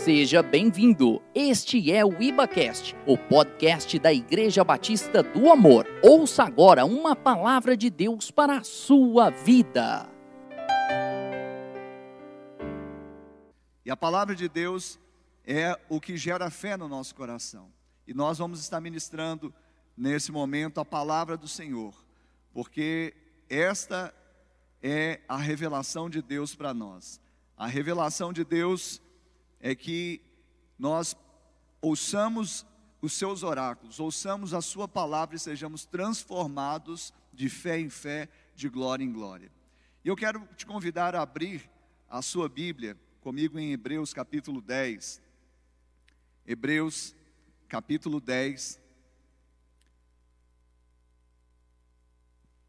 Seja bem-vindo. Este é o IbaCast, o podcast da Igreja Batista do Amor. Ouça agora uma palavra de Deus para a sua vida. E a palavra de Deus é o que gera fé no nosso coração. E nós vamos estar ministrando nesse momento a palavra do Senhor, porque esta é a revelação de Deus para nós. A revelação de Deus é que nós ouçamos os seus oráculos, ouçamos a sua palavra e sejamos transformados de fé em fé, de glória em glória. E eu quero te convidar a abrir a sua Bíblia comigo em Hebreus capítulo 10. Hebreus capítulo 10.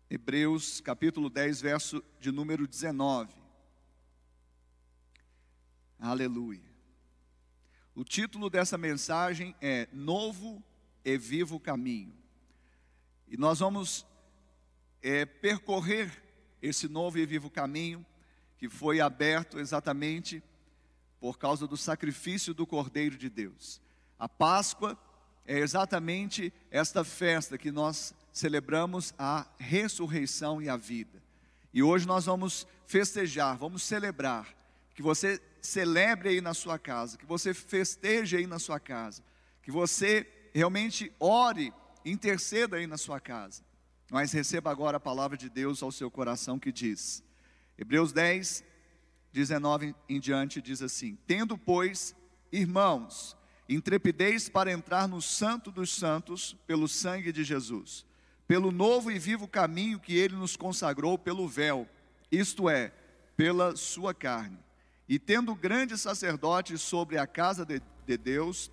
Hebreus capítulo 10, verso de número 19. Aleluia. O título dessa mensagem é Novo e Vivo Caminho. E nós vamos é, percorrer esse novo e vivo caminho que foi aberto exatamente por causa do sacrifício do Cordeiro de Deus. A Páscoa é exatamente esta festa que nós celebramos a ressurreição e a vida. E hoje nós vamos festejar, vamos celebrar que você celebre aí na sua casa, que você festeje aí na sua casa, que você realmente ore, interceda aí na sua casa. Mas receba agora a palavra de Deus ao seu coração que diz, Hebreus 10, 19 em diante diz assim: Tendo, pois, irmãos, intrepidez para entrar no Santo dos Santos pelo sangue de Jesus, pelo novo e vivo caminho que ele nos consagrou pelo véu, isto é, pela sua carne e tendo grande sacerdote sobre a casa de, de Deus,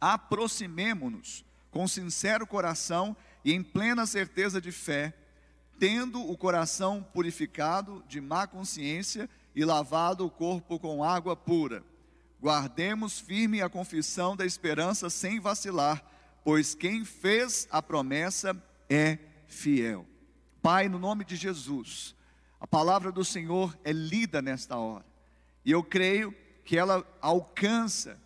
aproximemo-nos com sincero coração e em plena certeza de fé, tendo o coração purificado de má consciência e lavado o corpo com água pura. Guardemos firme a confissão da esperança sem vacilar, pois quem fez a promessa é fiel. Pai, no nome de Jesus, a palavra do Senhor é lida nesta hora. E eu creio que ela alcança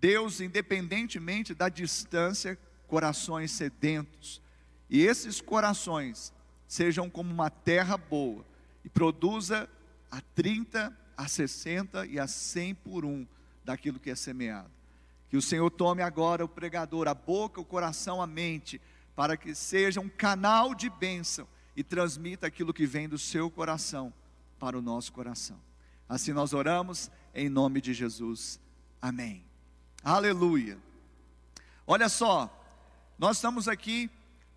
Deus, independentemente da distância, corações sedentos. E esses corações sejam como uma terra boa e produza a 30, a 60 e a 100 por um daquilo que é semeado. Que o Senhor tome agora o pregador, a boca, o coração, a mente, para que seja um canal de bênção e transmita aquilo que vem do seu coração para o nosso coração. Assim nós oramos em nome de Jesus. Amém. Aleluia. Olha só, nós estamos aqui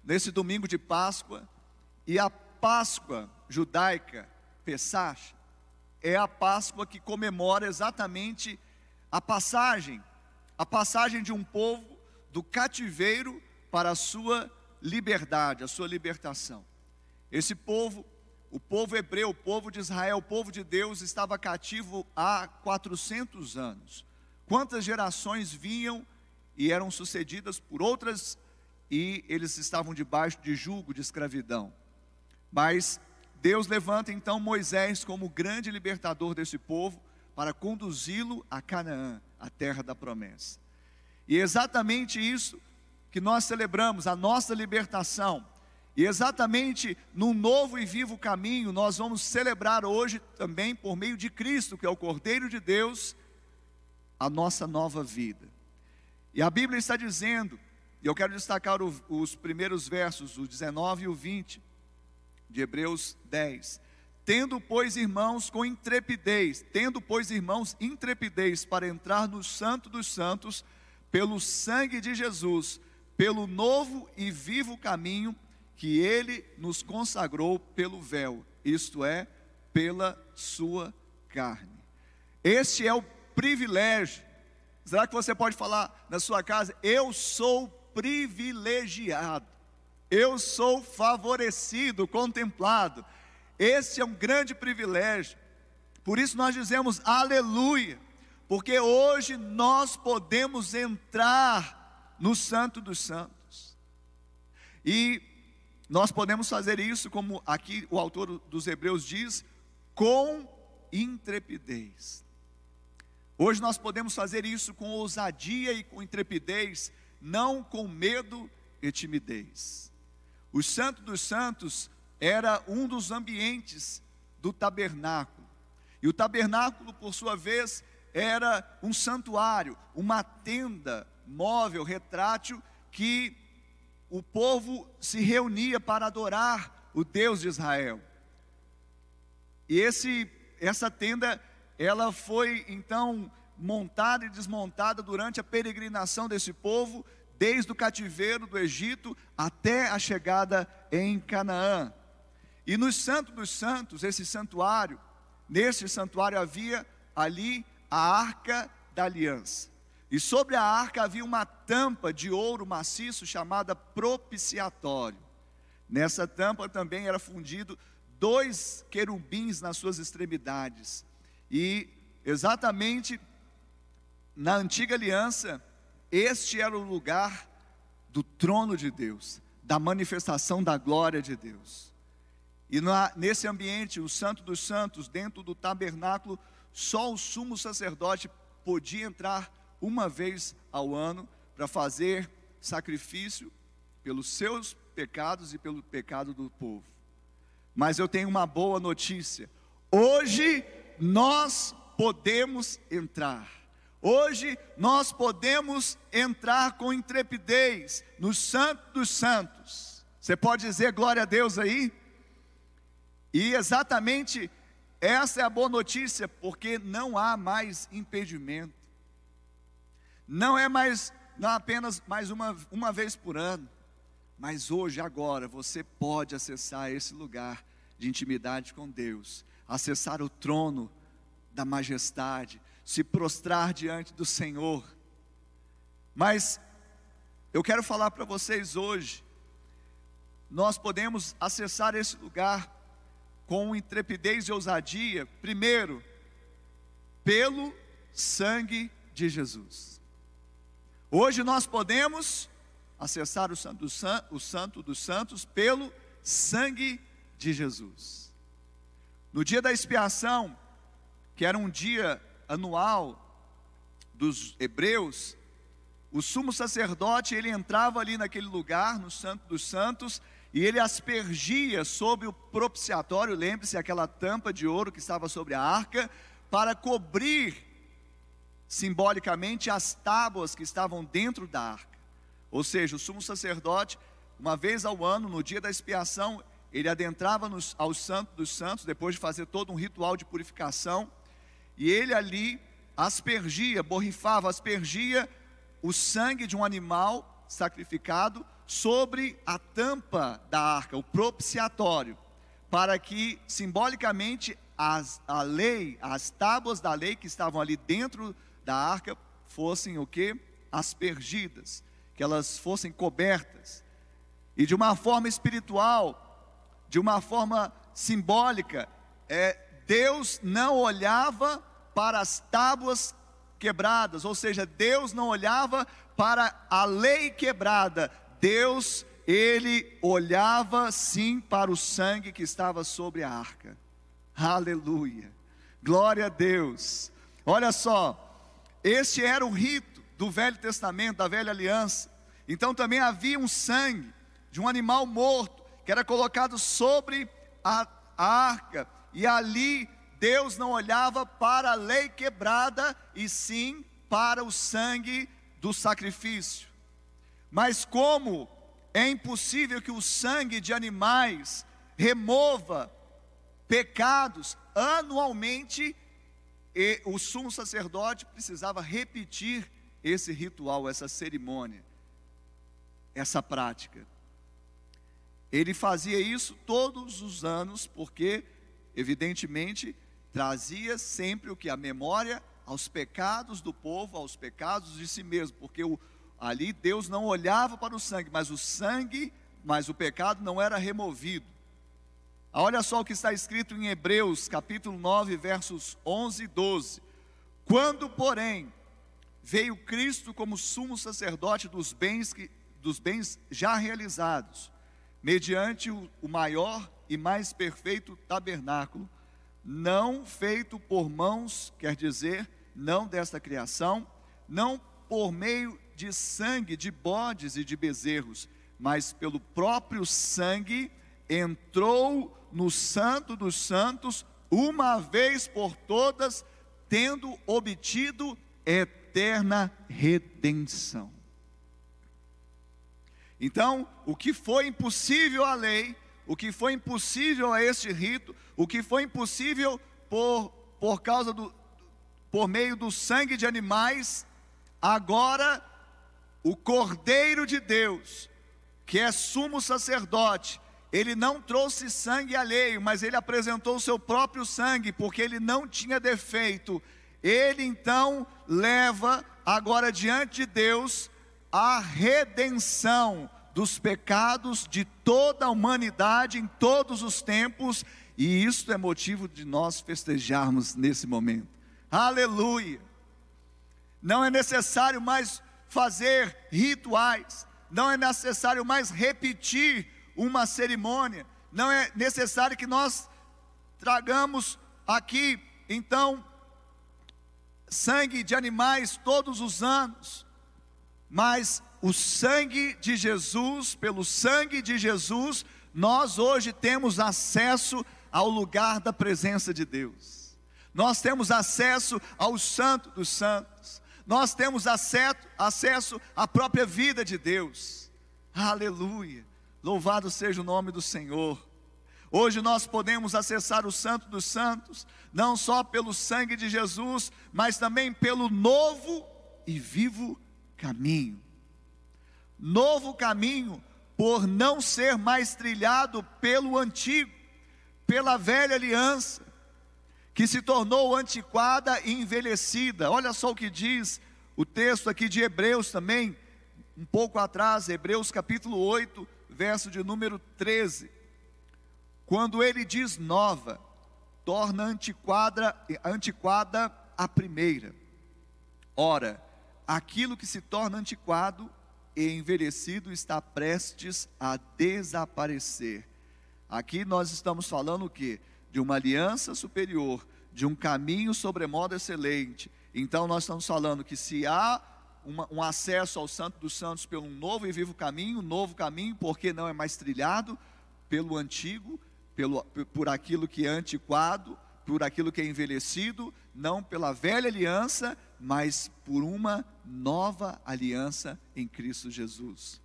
nesse domingo de Páscoa e a Páscoa judaica, Pesach, é a Páscoa que comemora exatamente a passagem, a passagem de um povo do cativeiro para a sua liberdade, a sua libertação. Esse povo o povo hebreu, o povo de Israel, o povo de Deus estava cativo há 400 anos. Quantas gerações vinham e eram sucedidas por outras e eles estavam debaixo de julgo de escravidão. Mas Deus levanta então Moisés como grande libertador desse povo para conduzi-lo a Canaã, a terra da promessa. E é exatamente isso que nós celebramos, a nossa libertação e exatamente no novo e vivo caminho, nós vamos celebrar hoje também, por meio de Cristo, que é o Cordeiro de Deus, a nossa nova vida. E a Bíblia está dizendo, e eu quero destacar o, os primeiros versos, o 19 e o 20, de Hebreus 10. Tendo, pois, irmãos, com intrepidez, tendo, pois, irmãos, intrepidez para entrar no Santo dos Santos, pelo sangue de Jesus, pelo novo e vivo caminho que ele nos consagrou pelo véu, isto é, pela sua carne. Este é o privilégio. Será que você pode falar na sua casa? Eu sou privilegiado, eu sou favorecido, contemplado. Esse é um grande privilégio. Por isso nós dizemos aleluia, porque hoje nós podemos entrar no Santo dos Santos. E nós podemos fazer isso, como aqui o autor dos Hebreus diz, com intrepidez. Hoje nós podemos fazer isso com ousadia e com intrepidez, não com medo e timidez. O Santo dos Santos era um dos ambientes do tabernáculo. E o tabernáculo, por sua vez, era um santuário, uma tenda móvel, retrátil, que o povo se reunia para adorar o Deus de Israel. E esse, essa tenda, ela foi então montada e desmontada durante a peregrinação desse povo, desde o cativeiro do Egito até a chegada em Canaã. E no Santo dos Santos, esse santuário, nesse santuário havia ali a arca da aliança. E sobre a arca havia uma tampa de ouro maciço chamada propiciatório. Nessa tampa também era fundido dois querubins nas suas extremidades. E exatamente na antiga aliança, este era o lugar do trono de Deus, da manifestação da glória de Deus. E na, nesse ambiente, o Santo dos Santos, dentro do tabernáculo, só o sumo sacerdote podia entrar uma vez ao ano para fazer sacrifício pelos seus pecados e pelo pecado do povo. Mas eu tenho uma boa notícia: hoje nós podemos entrar. Hoje nós podemos entrar com intrepidez no Santo dos Santos. Você pode dizer glória a Deus aí? E exatamente essa é a boa notícia, porque não há mais impedimento. Não é mais, não apenas mais uma, uma vez por ano, mas hoje, agora, você pode acessar esse lugar de intimidade com Deus, acessar o trono da majestade, se prostrar diante do Senhor. Mas eu quero falar para vocês hoje, nós podemos acessar esse lugar com intrepidez e ousadia, primeiro, pelo sangue de Jesus. Hoje nós podemos acessar o Santo, o Santo dos Santos pelo sangue de Jesus. No dia da expiação, que era um dia anual dos hebreus, o sumo sacerdote ele entrava ali naquele lugar, no Santo dos Santos, e ele aspergia sobre o propiciatório, lembre-se, aquela tampa de ouro que estava sobre a arca, para cobrir simbolicamente as tábuas que estavam dentro da arca. Ou seja, o sumo sacerdote, uma vez ao ano, no dia da expiação, ele adentrava nos, ao Santo dos Santos, depois de fazer todo um ritual de purificação, e ele ali aspergia, borrifava, aspergia o sangue de um animal sacrificado sobre a tampa da arca, o propiciatório, para que simbolicamente as, a lei, as tábuas da lei que estavam ali dentro da arca fossem o que? Aspergidas, que elas fossem cobertas. E de uma forma espiritual, de uma forma simbólica, é, Deus não olhava para as tábuas quebradas, ou seja, Deus não olhava para a lei quebrada, Deus, ele olhava sim para o sangue que estava sobre a arca. Aleluia. Glória a Deus. Olha só, este era o rito do Velho Testamento, da Velha Aliança. Então também havia um sangue de um animal morto que era colocado sobre a, arca, e ali Deus não olhava para a lei quebrada, e sim para o sangue do sacrifício. Mas como é impossível que o sangue de animais remova pecados anualmente, e o sumo sacerdote precisava repetir esse ritual, essa cerimônia, essa prática. Ele fazia isso todos os anos, porque, evidentemente, trazia sempre o que? A memória aos pecados do povo, aos pecados de si mesmo, porque o, Ali Deus não olhava para o sangue, mas o sangue, mas o pecado não era removido. Olha só o que está escrito em Hebreus, capítulo 9, versos 11 e 12. Quando, porém, veio Cristo como sumo sacerdote dos bens, que, dos bens já realizados, mediante o, o maior e mais perfeito tabernáculo, não feito por mãos, quer dizer, não desta criação, não por meio de sangue de bodes e de bezerros, mas pelo próprio sangue entrou no Santo dos Santos uma vez por todas, tendo obtido eterna redenção. Então, o que foi impossível à lei, o que foi impossível a este rito, o que foi impossível por, por causa do, por meio do sangue de animais, agora o Cordeiro de Deus, que é sumo sacerdote, ele não trouxe sangue alheio, mas ele apresentou o seu próprio sangue, porque ele não tinha defeito. Ele então leva agora diante de Deus a redenção dos pecados de toda a humanidade em todos os tempos, e isso é motivo de nós festejarmos nesse momento. Aleluia! Não é necessário mais fazer rituais, não é necessário mais repetir uma cerimônia, não é necessário que nós tragamos aqui, então, sangue de animais todos os anos, mas o sangue de Jesus, pelo sangue de Jesus, nós hoje temos acesso ao lugar da presença de Deus. Nós temos acesso ao Santo dos Santos. Nós temos acesso, acesso à própria vida de Deus. Aleluia. Louvado seja o nome do Senhor. Hoje nós podemos acessar o Santo dos Santos, não só pelo sangue de Jesus, mas também pelo novo e vivo caminho. Novo caminho, por não ser mais trilhado pelo antigo, pela velha aliança, que se tornou antiquada e envelhecida. Olha só o que diz o texto aqui de Hebreus também, um pouco atrás, Hebreus capítulo 8, verso de número 13. Quando ele diz nova, torna antiquada, antiquada a primeira. Ora, aquilo que se torna antiquado e envelhecido está prestes a desaparecer. Aqui nós estamos falando o que? De uma aliança superior, de um caminho sobremodo excelente. Então nós estamos falando que se há uma, um acesso ao Santo dos Santos pelo novo e vivo caminho, novo caminho, porque não é mais trilhado pelo antigo, pelo, por aquilo que é antiquado, por aquilo que é envelhecido, não pela velha aliança, mas por uma nova aliança em Cristo Jesus.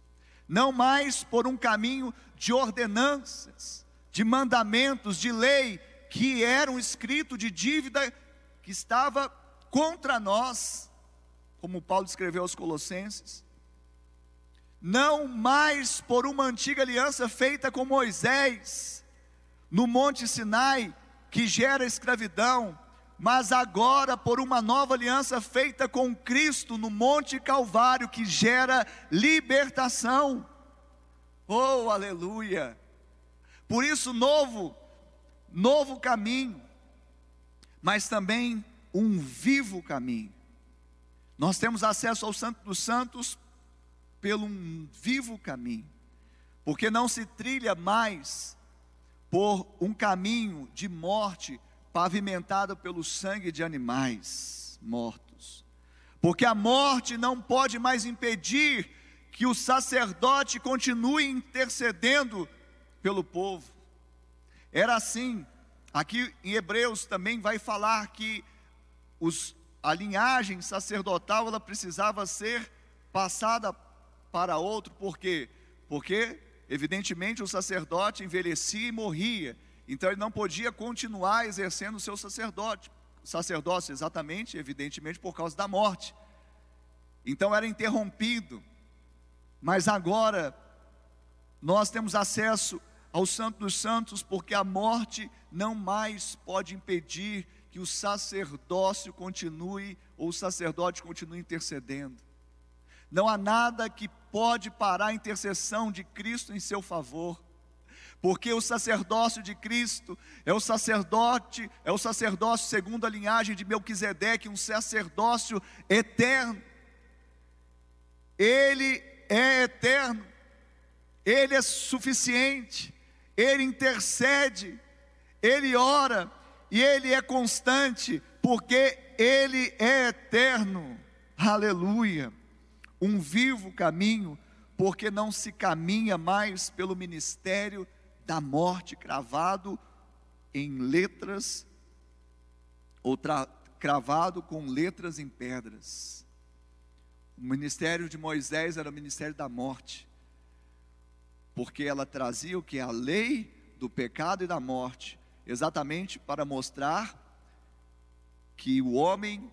Não mais por um caminho de ordenanças, de mandamentos, de lei, que era um escrito de dívida que estava contra nós, como Paulo escreveu aos Colossenses, não mais por uma antiga aliança feita com Moisés, no Monte Sinai, que gera escravidão, mas agora por uma nova aliança feita com Cristo no Monte Calvário, que gera libertação. Oh, aleluia! Por isso, novo, novo caminho, mas também um vivo caminho. Nós temos acesso ao Santo dos Santos pelo um vivo caminho, porque não se trilha mais por um caminho de morte pavimentado pelo sangue de animais mortos. Porque a morte não pode mais impedir que o sacerdote continue intercedendo pelo povo. Era assim. Aqui em Hebreus também vai falar que os a linhagem sacerdotal ela precisava ser passada para outro, por quê? Porque, evidentemente, o sacerdote envelhecia e morria, então ele não podia continuar exercendo o seu sacerdote, sacerdócio, exatamente, evidentemente, por causa da morte. Então era interrompido, mas agora nós temos acesso ao Santo dos Santos, porque a morte não mais pode impedir que o sacerdócio continue, ou o sacerdote continue intercedendo. Não há nada que pode parar a intercessão de Cristo em seu favor. Porque o sacerdócio de Cristo é o sacerdote, é o sacerdócio segundo a linhagem de Melquisedeque, um sacerdócio eterno. Ele é eterno, ele é suficiente, ele intercede, ele ora, e ele é constante porque Ele é eterno, aleluia. Um vivo caminho, porque não se caminha mais pelo ministério da morte, cravado em letras, ou cravado com letras em pedras. O ministério de Moisés era o ministério da morte, porque ela trazia o que? A lei do pecado e da morte, exatamente para mostrar que o homem,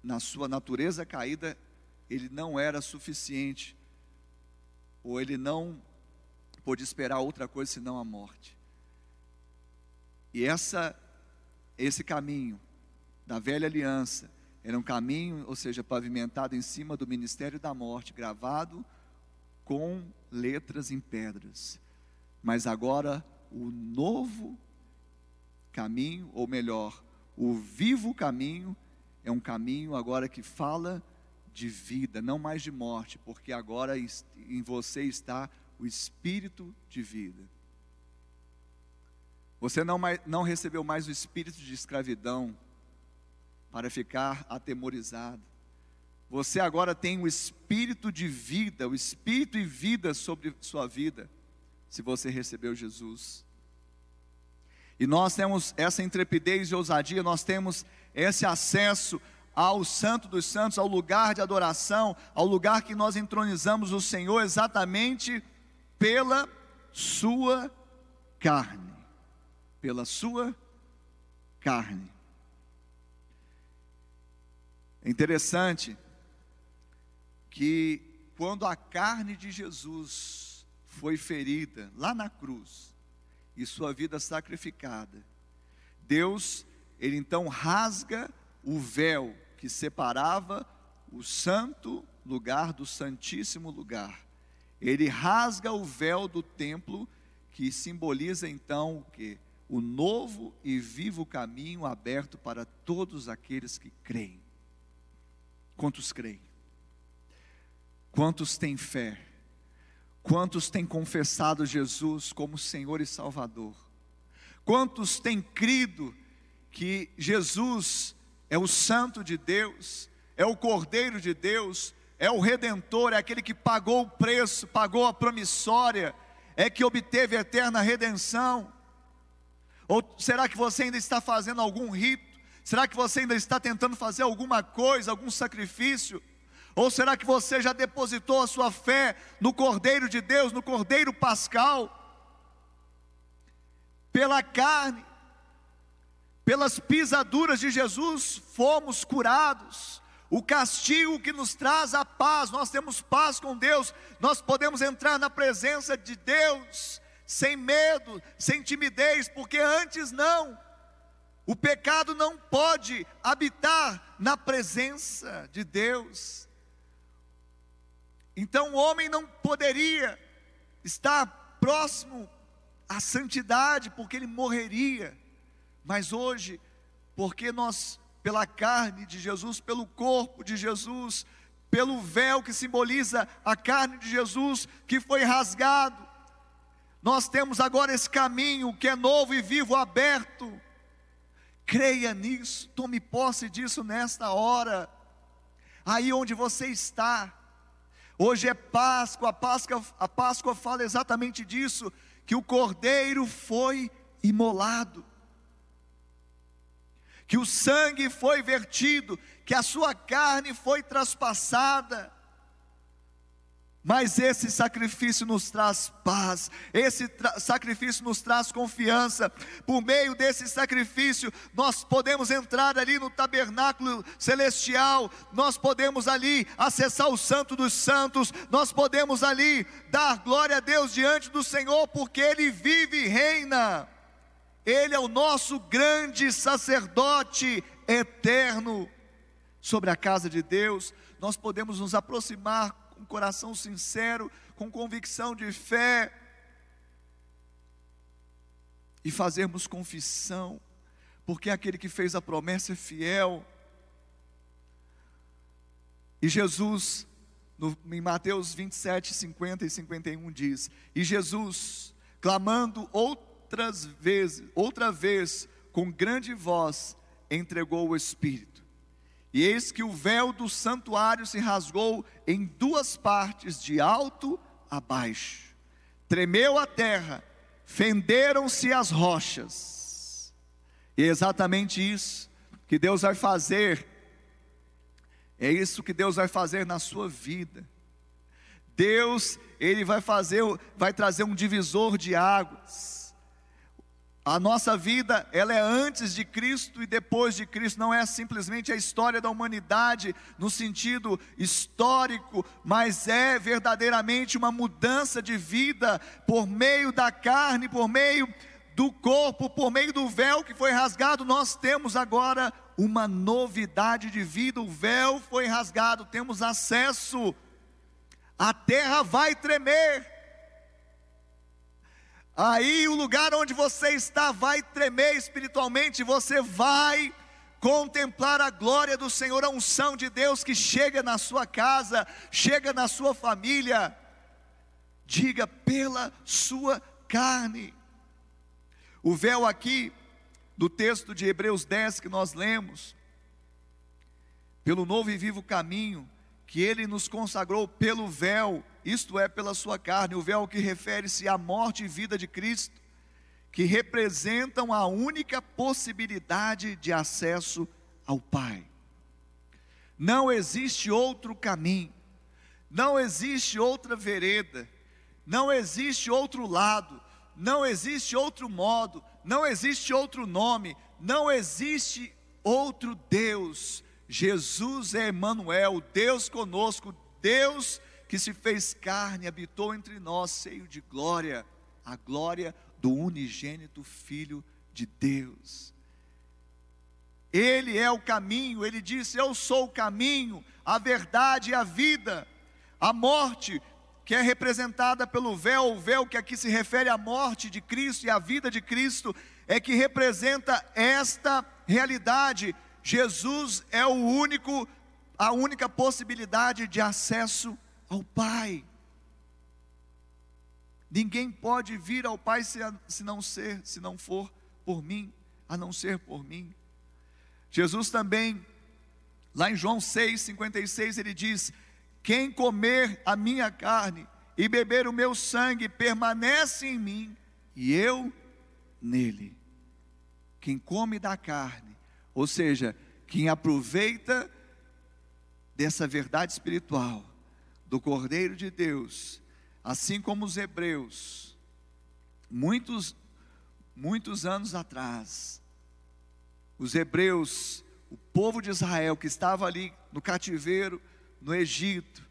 na sua natureza caída, ele não era suficiente, ou ele não pôde esperar outra coisa senão a morte. E essa, esse caminho da velha aliança era um caminho, ou seja, pavimentado em cima do ministério da morte, gravado com letras em pedras. Mas agora o novo caminho, ou melhor, o vivo caminho, é um caminho agora que fala de vida, não mais de morte, porque agora em você está o espírito de vida. Você não, mais, não recebeu mais o espírito de escravidão para ficar atemorizado. Você agora tem o espírito de vida, o espírito e vida sobre sua vida, se você recebeu Jesus. E nós temos essa intrepidez e ousadia, nós temos esse acesso ao Santo dos Santos, ao lugar de adoração, ao lugar que nós entronizamos o Senhor exatamente pela sua carne. Pela sua carne. É interessante que quando a carne de Jesus foi ferida lá na cruz, e sua vida sacrificada. Deus, ele então rasga o véu que separava o santo lugar do santíssimo lugar. Ele rasga o véu do templo que simboliza então o que? O novo e vivo caminho aberto para todos aqueles que creem. Quantos creem? Quantos têm fé? Quantos têm confessado Jesus como Senhor e Salvador? Quantos têm crido que Jesus é o Santo de Deus, é o Cordeiro de Deus, é o Redentor, é aquele que pagou o preço, pagou a promissória, é que obteve a eterna redenção? Ou será que você ainda está fazendo algum rito? Será que você ainda está tentando fazer alguma coisa, algum sacrifício? Ou será que você já depositou a sua fé no Cordeiro de Deus, no Cordeiro Pascal? Pela carne, pelas pisaduras de Jesus, fomos curados. O castigo que nos traz a paz, nós temos paz com Deus, nós podemos entrar na presença de Deus sem medo, sem timidez, porque antes não. O pecado não pode habitar na presença de Deus. Então o homem não poderia estar próximo à santidade, porque ele morreria. Mas hoje, porque nós, pela carne de Jesus, pelo corpo de Jesus, pelo véu que simboliza a carne de Jesus, que foi rasgado, nós temos agora esse caminho que é novo e vivo, aberto. Creia nisso, tome posse disso nesta hora. Aí onde você está, Hoje é Páscoa, a Páscoa, a Páscoa fala exatamente disso, que o cordeiro foi imolado, que o sangue foi vertido, que a sua carne foi traspassada, mas esse sacrifício nos traz paz, esse sacrifício nos traz confiança. Por meio desse sacrifício, nós podemos entrar ali no tabernáculo celestial, nós podemos ali acessar o Santo dos Santos, nós podemos ali dar glória a Deus diante do Senhor, porque Ele vive e reina. Ele é o nosso grande sacerdote eterno sobre a casa de Deus. Nós podemos nos aproximar com coração sincero, com convicção de fé, e fazermos confissão, porque aquele que fez a promessa é fiel. E Jesus, no, em Mateus 27, 50 e 51 diz: E Jesus, clamando outras vezes, outra vez, com grande voz, entregou o Espírito. E eis que o véu do santuário se rasgou em duas partes, de alto a baixo. Tremeu a terra, fenderam-se as rochas. E é exatamente isso que Deus vai fazer. É isso que Deus vai fazer na sua vida. Deus, ele vai fazer, vai trazer um divisor de águas. A nossa vida, ela é antes de Cristo e depois de Cristo, não é simplesmente a história da humanidade no sentido histórico, mas é verdadeiramente uma mudança de vida por meio da carne, por meio do corpo, por meio do véu que foi rasgado. Nós temos agora uma novidade de vida. O véu foi rasgado, temos acesso. A terra vai tremer Aí o lugar onde você está vai tremer espiritualmente, você vai contemplar a glória do Senhor, a unção de Deus que chega na sua casa, chega na sua família. Diga pela sua carne. O véu aqui do texto de Hebreus 10 que nós lemos, pelo novo e vivo caminho que ele nos consagrou pelo véu, isto é, pela sua carne, o véu que refere-se à morte e vida de Cristo, que representam a única possibilidade de acesso ao Pai. Não existe outro caminho, não existe outra vereda, não existe outro lado, não existe outro modo, não existe outro nome, não existe outro Deus. Jesus é Emmanuel, Deus conosco, Deus que se fez carne, habitou entre nós, cheio de glória, a glória do unigênito Filho de Deus. Ele é o caminho, ele disse: Eu sou o caminho, a verdade e a vida. A morte, que é representada pelo véu, o véu que aqui se refere à morte de Cristo e à vida de Cristo, é que representa esta realidade. Jesus é o único, a única possibilidade de acesso ao Pai. Ninguém pode vir ao Pai se, se não ser, se não for por mim, a não ser por mim. Jesus também, lá em João 6,56, ele diz: Quem comer a minha carne e beber o meu sangue permanece em mim e eu nele. Quem come da carne, ou seja, quem aproveita dessa verdade espiritual, do Cordeiro de Deus, assim como os hebreus, muitos, muitos anos atrás, os hebreus, o povo de Israel que estava ali no cativeiro, no Egito,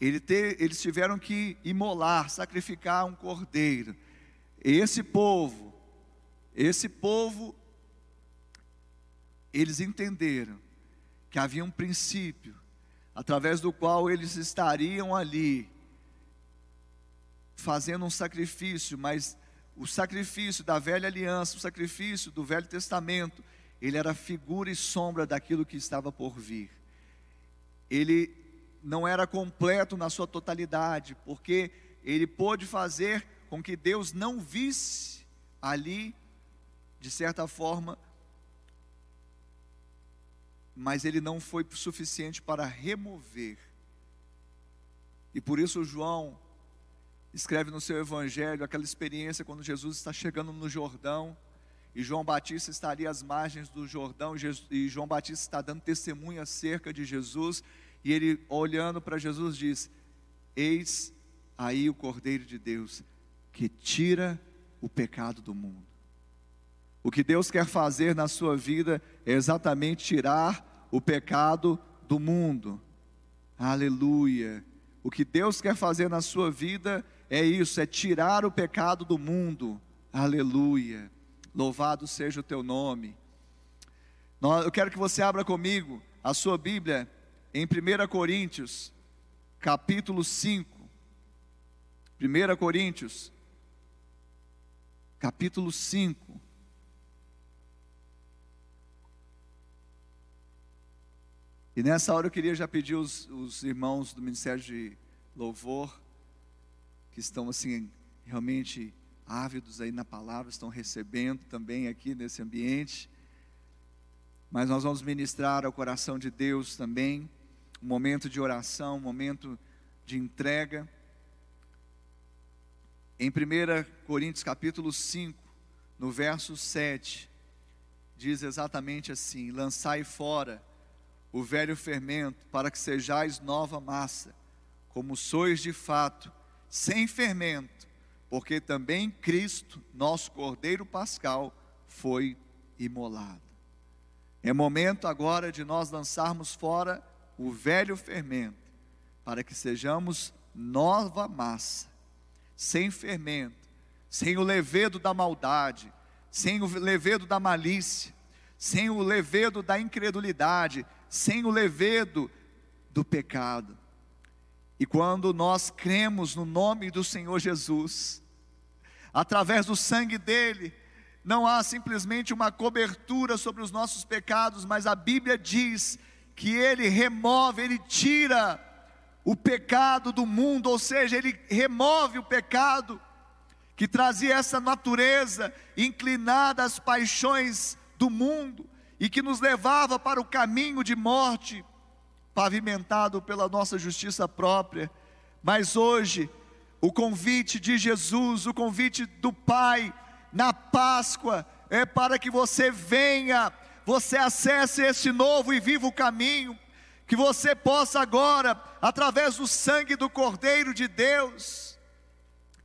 eles tiveram que imolar, sacrificar um cordeiro. Esse povo, esse povo, eles entenderam que havia um princípio através do qual eles estariam ali fazendo um sacrifício, mas o sacrifício da velha aliança, o sacrifício do Velho Testamento, ele era figura e sombra daquilo que estava por vir. Ele não era completo na sua totalidade, porque ele pôde fazer com que Deus não visse ali, de certa forma, mas ele não foi suficiente para remover. E por isso João escreve no seu evangelho aquela experiência quando Jesus está chegando no Jordão e João Batista está ali às margens do Jordão e João Batista está dando testemunha acerca de Jesus e ele olhando para Jesus diz: Eis aí o Cordeiro de Deus que tira o pecado do mundo. O que Deus quer fazer na sua vida é exatamente tirar o pecado do mundo. Aleluia. O que Deus quer fazer na sua vida é isso, é tirar o pecado do mundo. Aleluia. Louvado seja o teu nome. Eu quero que você abra comigo a sua Bíblia em 1 Coríntios, capítulo 5. 1 Coríntios, capítulo 5. E nessa hora eu queria já pedir os, os irmãos do Ministério de Louvor, que estão assim, realmente ávidos aí na palavra, estão recebendo também aqui nesse ambiente. mas nós vamos ministrar ao coração de Deus também, um momento de oração, um momento de entrega. Em 1 Coríntios capítulo 5, no verso 7, diz exatamente assim: Lançai fora o velho fermento, para que sejais nova massa, como sois de fato, sem fermento, porque também Cristo, nosso Cordeiro Pascal, foi imolado. É momento agora de nós lançarmos fora o velho fermento, para que sejamos nova massa, sem fermento, sem o levedo da maldade, sem o levedo da malícia, sem o levedo da incredulidade, sem o levedo do pecado. E quando nós cremos no nome do Senhor Jesus, através do sangue dele, não há simplesmente uma cobertura sobre os nossos pecados, mas a Bíblia diz que ele remove, ele tira o pecado do mundo, ou seja, ele remove o pecado que trazia essa natureza inclinada às paixões do mundo e que nos levava para o caminho de morte, pavimentado pela nossa justiça própria. Mas hoje, o convite de Jesus, o convite do Pai na Páscoa, é para que você venha, você acesse esse novo e vivo caminho, que você possa agora, através do sangue do Cordeiro de Deus,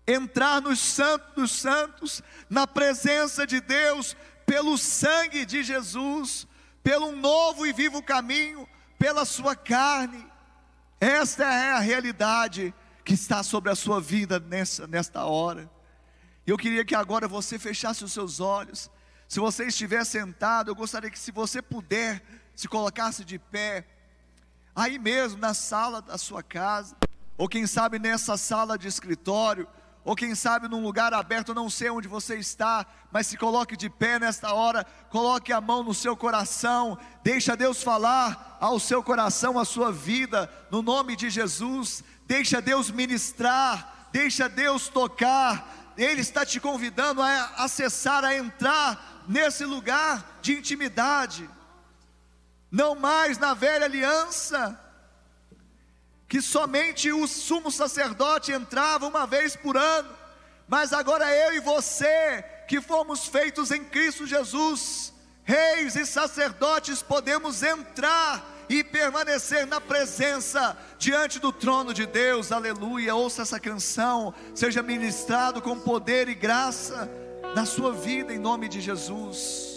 entrar nos santos dos santos, na presença de Deus, pelo sangue de Jesus, pelo novo e vivo caminho, pela sua carne. Esta é a realidade que está sobre a sua vida nessa, nesta hora. Eu queria que agora você fechasse os seus olhos. Se você estiver sentado, eu gostaria que, se você puder, se colocasse de pé, aí mesmo na sala da sua casa, ou quem sabe nessa sala de escritório, ou quem sabe num lugar aberto, não sei onde você está, mas se coloque de pé nesta hora, coloque a mão no seu coração, deixa Deus falar ao seu coração, à sua vida, no nome de Jesus, deixa Deus ministrar, deixa Deus tocar, Ele está te convidando a acessar, a entrar nesse lugar de intimidade, não mais na velha aliança, que somente o sumo sacerdote entrava uma vez por ano, mas agora eu e você, que fomos feitos em Cristo Jesus, reis e sacerdotes, podemos entrar e permanecer na presença diante do trono de Deus, aleluia. Ouça essa canção, seja ministrado com poder e graça na sua vida, em nome de Jesus.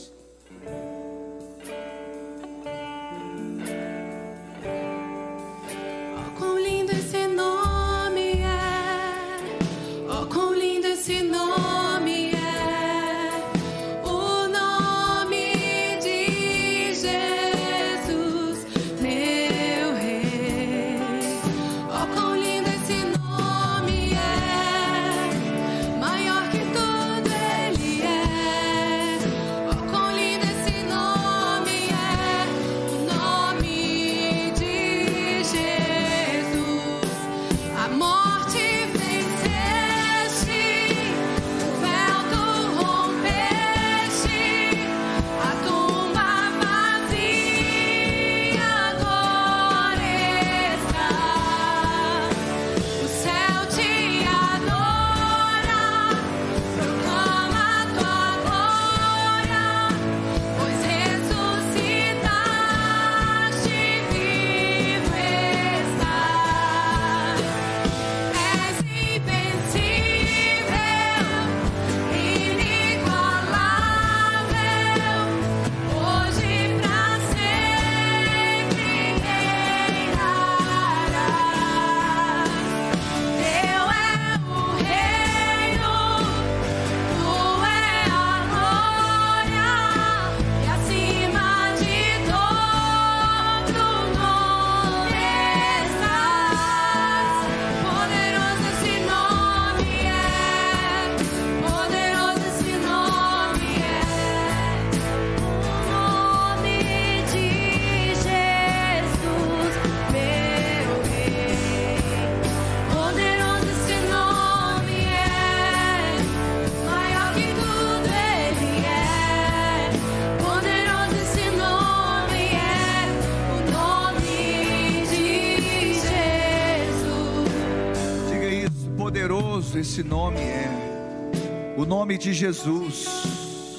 De Jesus.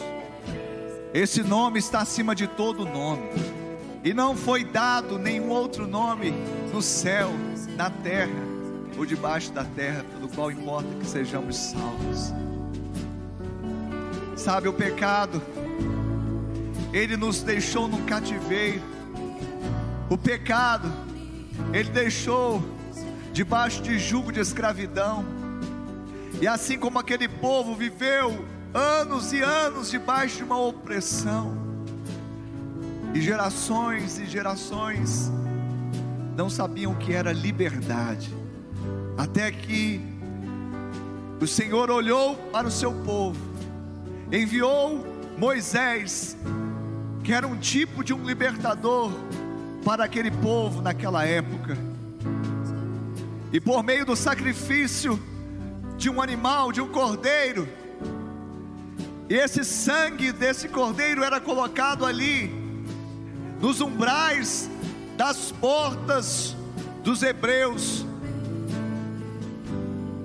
Esse nome está acima de todo nome. E não foi dado nenhum outro nome no céu, na terra ou debaixo da terra, pelo qual importa que sejamos salvos. Sabe o pecado? Ele nos deixou no cativeiro. O pecado, ele deixou debaixo de jugo de escravidão. E assim como aquele povo viveu anos e anos debaixo de uma opressão, e gerações e gerações não sabiam o que era liberdade, até que o Senhor olhou para o seu povo, enviou Moisés, que era um tipo de um libertador para aquele povo naquela época, e por meio do sacrifício de um animal, de um cordeiro, e esse sangue desse cordeiro era colocado ali, nos umbrais das portas dos hebreus,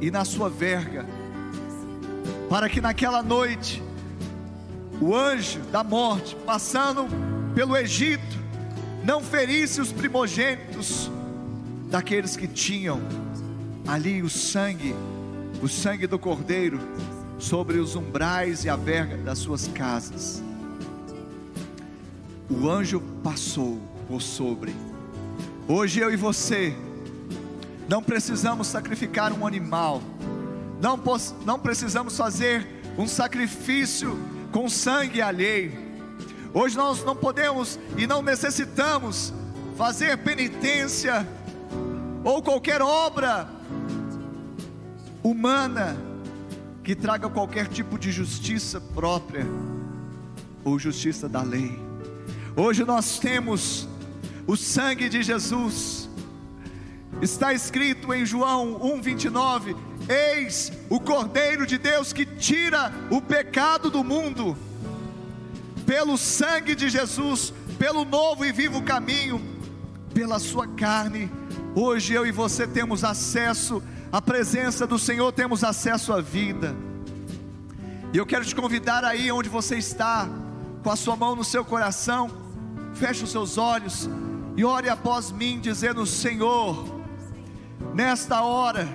e na sua verga, para que naquela noite, o anjo da morte, passando pelo Egito, não ferisse os primogênitos daqueles que tinham ali o sangue, o sangue do cordeiro sobre os umbrais e a verga das suas casas. O anjo passou por sobre. Hoje eu e você não precisamos sacrificar um animal, não, não precisamos fazer um sacrifício com sangue alheio. Hoje nós não podemos e não necessitamos fazer penitência ou qualquer obra humana que traga qualquer tipo de justiça própria ou justiça da lei. Hoje nós temos o sangue de Jesus. Está escrito em João 1:29, eis o Cordeiro de Deus que tira o pecado do mundo. Pelo sangue de Jesus, pelo novo e vivo caminho, pela sua carne, hoje eu e você temos acesso a presença do Senhor, temos acesso à vida. E eu quero te convidar aí onde você está, com a sua mão no seu coração, feche os seus olhos e ore após mim, dizendo: Senhor, nesta hora,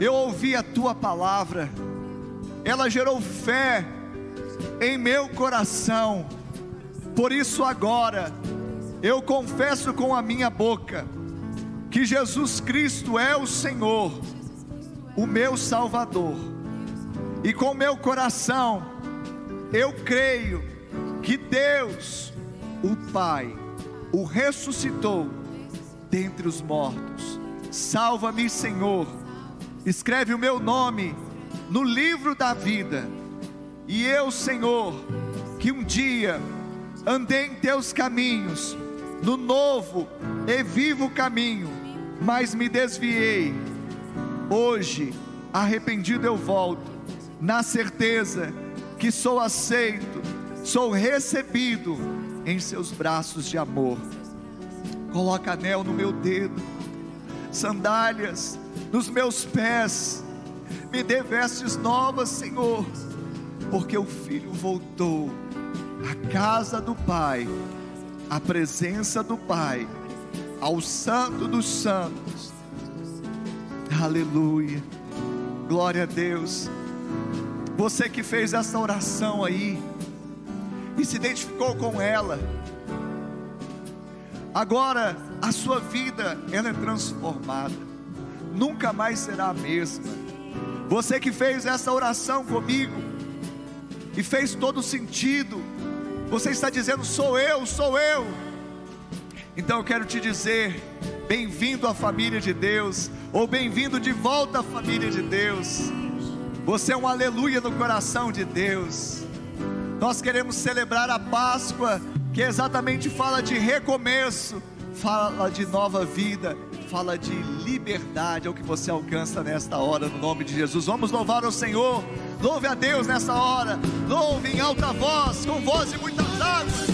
eu ouvi a tua palavra, ela gerou fé em meu coração, por isso agora, eu confesso com a minha boca, que Jesus Cristo é o Senhor, o meu Salvador, e com meu coração eu creio que Deus, o Pai, o ressuscitou dentre os mortos. Salva-me, Senhor, escreve o meu nome no livro da vida, e eu, Senhor, que um dia andei em teus caminhos, no novo e vivo caminho, mas me desviei. Hoje, arrependido eu volto, na certeza que sou aceito, sou recebido em seus braços de amor. Coloca anel no meu dedo, sandálias nos meus pés, me dê vestes novas, Senhor, porque o filho voltou à casa do Pai, à presença do Pai ao Santo dos Santos. Aleluia. Glória a Deus. Você que fez essa oração aí e se identificou com ela. Agora a sua vida ela é transformada. Nunca mais será a mesma. Você que fez essa oração comigo e fez todo sentido. Você está dizendo: sou eu, sou eu então eu quero te dizer, bem-vindo à família de Deus, ou bem-vindo de volta à família de Deus. Você é um aleluia no coração de Deus. Nós queremos celebrar a Páscoa, que exatamente fala de recomeço, fala de nova vida, fala de liberdade, é o que você alcança nesta hora, no nome de Jesus. Vamos louvar o Senhor, louve a Deus nessa hora, louve em alta voz, com voz de muitas águas.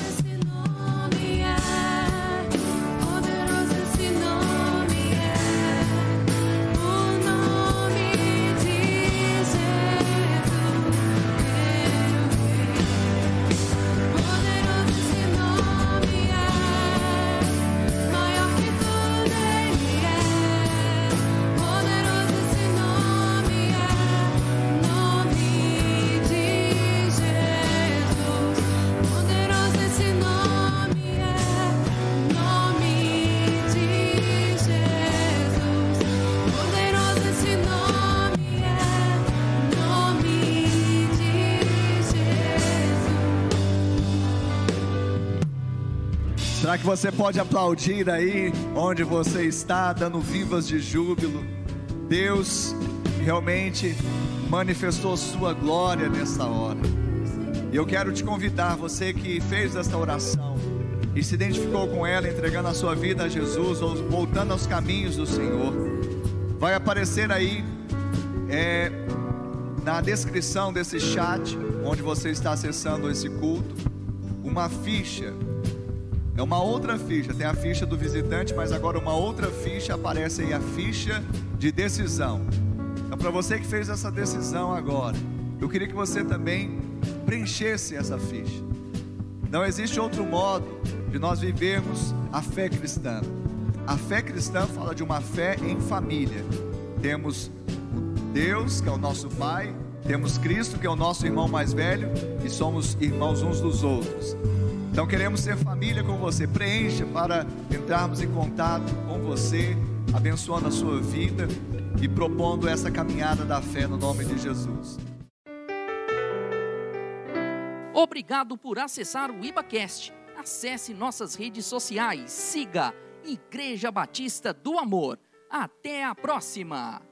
Que você pode aplaudir aí onde você está, dando vivas de júbilo? Deus realmente manifestou sua glória nessa hora. E eu quero te convidar, você que fez esta oração e se identificou com ela, entregando a sua vida a Jesus ou voltando aos caminhos do Senhor, vai aparecer aí é, na descrição desse chat, onde você está acessando esse culto, uma ficha. É uma outra ficha, tem a ficha do visitante, mas agora uma outra ficha aparece aí a ficha de decisão. Então, para você que fez essa decisão agora, eu queria que você também preenchesse essa ficha. Não existe outro modo de nós vivermos a fé cristã. A fé cristã fala de uma fé em família. Temos Deus, que é o nosso Pai, temos Cristo, que é o nosso irmão mais velho, e somos irmãos uns dos outros. Então queremos ser família com você. Preencha para entrarmos em contato com você, abençoando a sua vida e propondo essa caminhada da fé no nome de Jesus. Obrigado por acessar o IbaCast. Acesse nossas redes sociais. Siga Igreja Batista do Amor. Até a próxima!